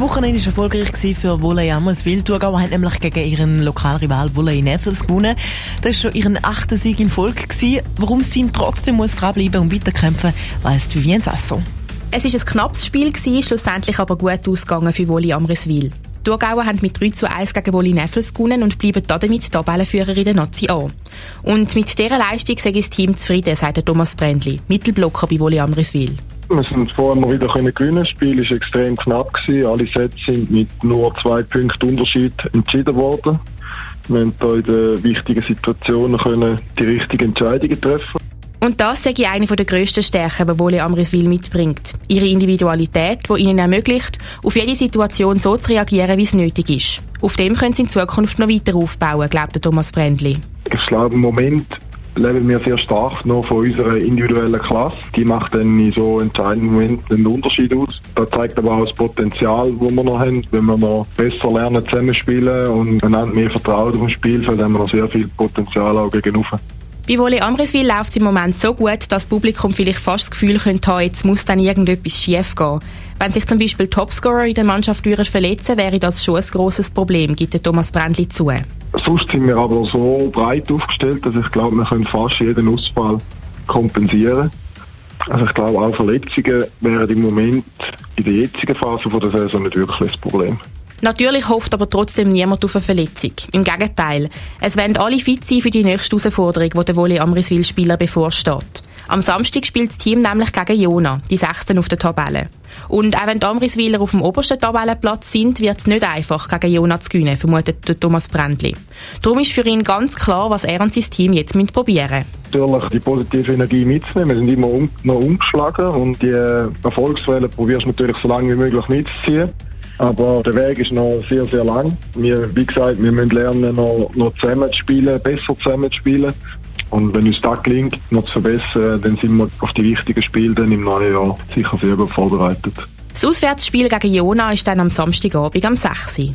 Wochenende war erfolgreich für Wolle Ammerswil. Thurgau hat nämlich gegen ihren Lokalrival Wolle Neffels gewonnen. Das war schon ihren achten Sieg in Folge. Warum das Team trotzdem muss dranbleiben und weiterkämpfen, weiss Vivien Sasso. Es war ein knappes Spiel, schlussendlich aber gut ausgegangen für Wolle Amriswil. Die Thurgauer haben mit 3 zu 1 gegen Wolle Neffels gewonnen und bleiben damit Tabellenführer in der Nazi an. Und mit dieser Leistung sei das Team zufrieden, sagt Thomas Brändli, Mittelblocker bei Wolle Amriswil. Wir sind vorher mal wieder gewinnen. Das Spiel war extrem knapp. Gewesen. Alle Sätze sind mit nur zwei Punkten Unterschied entschieden worden. Wir haben hier in den wichtigen Situationen können die richtigen Entscheidungen treffen und das sage ich eine der grössten Stärken, die Wolle Amriswil mitbringt. Ihre Individualität, die ihnen ermöglicht, auf jede Situation so zu reagieren, wie es nötig ist. Auf dem können sie in Zukunft noch weiter aufbauen, glaubt Thomas Brändli. Ich glaube, im Moment leben wir sehr stark noch von unserer individuellen Klasse. Die macht dann in so entscheidenden Momenten einen Unterschied aus. Das zeigt aber auch das Potenzial, das wir noch haben. Wenn wir noch besser lernen zusammenspielen und einander mehr vertrauen auf dem Spielfeld, haben wir noch sehr viel Potenzial auch gegenüber. Bei Wolle Amriswil läuft es im Moment so gut, dass das Publikum vielleicht fast das Gefühl könnte haben, jetzt muss dann irgendetwas schief gehen. Wenn sich zum Beispiel Topscorer in der Mannschaft verletzen, wäre das schon ein grosses Problem, gibt Thomas Brändli zu. Sonst sind wir aber so breit aufgestellt, dass ich glaube, wir können fast jeden Ausfall kompensieren. Also ich glaube, auch Verletzungen wären im Moment in der jetzigen Phase der Saison nicht wirklich das Problem. Natürlich hofft aber trotzdem niemand auf eine Verletzung. Im Gegenteil, es werden alle fit sein für die nächste Herausforderung, die der Wolle Amriswil-Spieler bevorsteht. Am Samstag spielt das Team nämlich gegen Jona, die Sechsten auf der Tabelle. Und auch wenn die Amriswiler auf dem obersten Tabellenplatz sind, wird es nicht einfach, gegen Jona zu gewinnen, vermutet Thomas Brändli. Darum ist für ihn ganz klar, was er und sein Team jetzt probieren müssen. Natürlich die positive Energie mitzunehmen. Wir sind immer um, noch umgeschlagen und die Erfolgswelle probierst du natürlich so lange wie möglich mitzuziehen. Aber der Weg ist noch sehr, sehr lang. Wir, wie gesagt, wir müssen lernen, noch, noch zusammen zu spielen, besser zusammen zu spielen. Und wenn uns das gelingt, noch zu verbessern, dann sind wir auf die wichtigen Spiele dann im neuen Jahr sicher sehr gut vorbereitet. Das Auswärtsspiel gegen Jona ist dann am Samstagabend am 6.